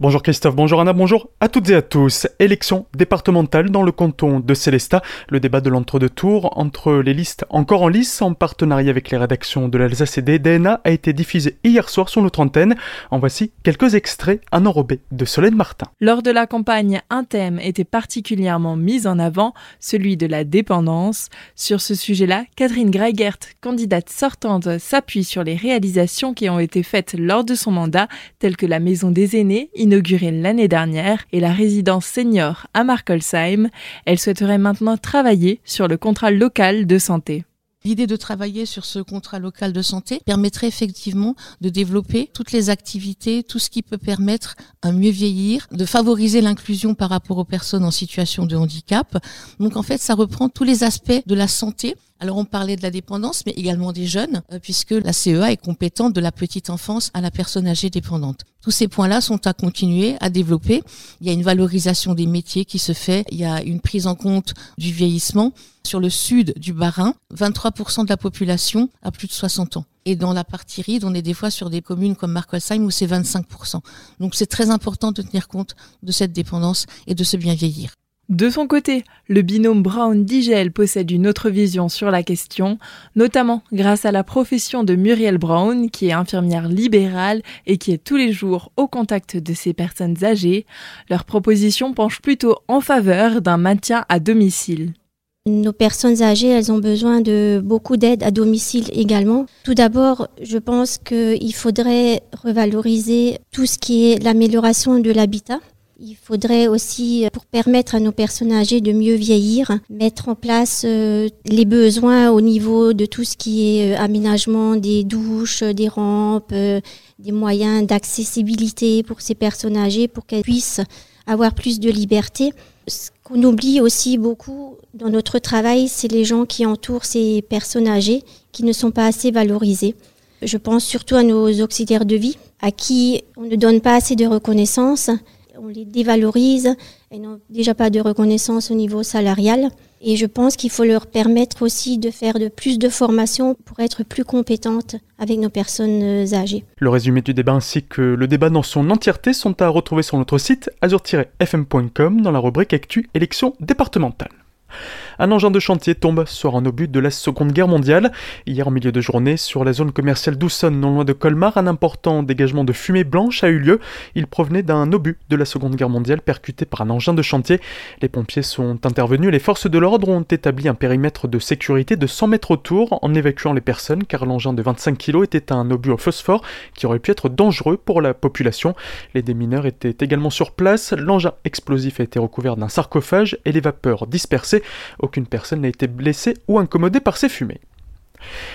Bonjour Christophe, bonjour Anna, bonjour à toutes et à tous. Élection départementale dans le canton de Célestat. Le débat de l'entre-deux-tours entre les listes encore en lice en partenariat avec les rédactions de l'Alsace et des DNA a été diffusé hier soir sur notre antenne. En voici quelques extraits à enrobé de Solène Martin. Lors de la campagne, un thème était particulièrement mis en avant, celui de la dépendance. Sur ce sujet-là, Catherine Greigert, candidate sortante, s'appuie sur les réalisations qui ont été faites lors de son mandat, telles que la maison des aînés, inaugurée l'année dernière, et la résidence senior à Markolsheim. Elle souhaiterait maintenant travailler sur le contrat local de santé. L'idée de travailler sur ce contrat local de santé permettrait effectivement de développer toutes les activités, tout ce qui peut permettre un mieux vieillir, de favoriser l'inclusion par rapport aux personnes en situation de handicap. Donc en fait, ça reprend tous les aspects de la santé alors on parlait de la dépendance, mais également des jeunes, euh, puisque la CEA est compétente de la petite enfance à la personne âgée dépendante. Tous ces points-là sont à continuer, à développer. Il y a une valorisation des métiers qui se fait, il y a une prise en compte du vieillissement. Sur le sud du Bas-Rhin, 23% de la population a plus de 60 ans. Et dans la partie ride, on est des fois sur des communes comme Markolsheim où c'est 25%. Donc c'est très important de tenir compte de cette dépendance et de ce bien vieillir. De son côté, le binôme Brown-Digel possède une autre vision sur la question, notamment grâce à la profession de Muriel Brown, qui est infirmière libérale et qui est tous les jours au contact de ces personnes âgées. Leur proposition penche plutôt en faveur d'un maintien à domicile. Nos personnes âgées, elles ont besoin de beaucoup d'aide à domicile également. Tout d'abord, je pense qu'il faudrait revaloriser tout ce qui est l'amélioration de l'habitat il faudrait aussi, euh, pour permettre à nos personnes âgées de mieux vieillir, mettre en place euh, les besoins au niveau de tout ce qui est euh, aménagement des douches, des rampes, des moyens d'accessibilité pour ces personnes âgées pour qu'elles puissent avoir plus de liberté. Ce qu'on oublie aussi beaucoup dans notre travail, c'est les gens qui entourent ces personnes âgées qui ne sont pas assez valorisés. Je pense surtout à nos auxiliaires de vie, à qui on ne donne pas assez de reconnaissance on les dévalorise, elles n'ont déjà pas de reconnaissance au niveau salarial. Et je pense qu'il faut leur permettre aussi de faire de plus de formations pour être plus compétentes avec nos personnes âgées. Le résumé du débat ainsi que le débat dans son entièreté sont à retrouver sur notre site azur-fm.com dans la rubrique Actu élections départementales. Un engin de chantier tombe sur un obus de la Seconde Guerre mondiale. Hier en milieu de journée, sur la zone commerciale d'Oussonne, non loin de Colmar, un important dégagement de fumée blanche a eu lieu. Il provenait d'un obus de la Seconde Guerre mondiale percuté par un engin de chantier. Les pompiers sont intervenus, les forces de l'ordre ont établi un périmètre de sécurité de 100 mètres autour en évacuant les personnes car l'engin de 25 kg était un obus au phosphore qui aurait pu être dangereux pour la population. Les démineurs étaient également sur place, l'engin explosif a été recouvert d'un sarcophage et les vapeurs dispersées. Aucune personne n'a été blessée ou incommodée par ces fumées.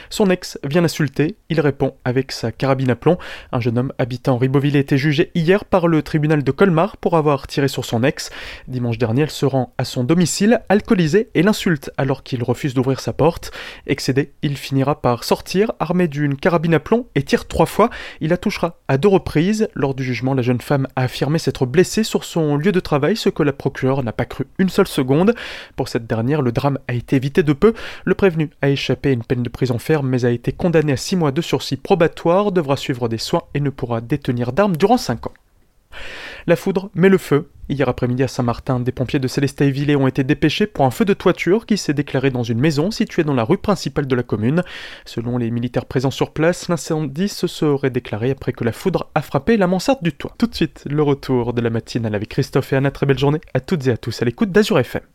Son ex vient l'insulter, il répond avec sa carabine à plomb. Un jeune homme habitant Ribeauville a été jugé hier par le tribunal de Colmar pour avoir tiré sur son ex. Dimanche dernier, elle se rend à son domicile, alcoolisée, et l'insulte alors qu'il refuse d'ouvrir sa porte. Excédé, il finira par sortir, armé d'une carabine à plomb, et tire trois fois. Il la touchera à deux reprises. Lors du jugement, la jeune femme a affirmé s'être blessée sur son lieu de travail, ce que la procureure n'a pas cru une seule seconde. Pour cette dernière, le drame a été évité de peu. Le prévenu a échappé à une peine de prison ferme mais a été condamné à 6 mois de sursis probatoire, devra suivre des soins et ne pourra détenir d'armes durant 5 ans. La foudre met le feu. Hier après-midi à Saint-Martin, des pompiers de Célestat-et-Villers ont été dépêchés pour un feu de toiture qui s'est déclaré dans une maison située dans la rue principale de la commune. Selon les militaires présents sur place, l'incendie se serait déclaré après que la foudre a frappé la mansarde du toit. Tout de suite, le retour de la matinale avec Christophe et Anna. Très belle journée à toutes et à tous à l'écoute d'Azur FM.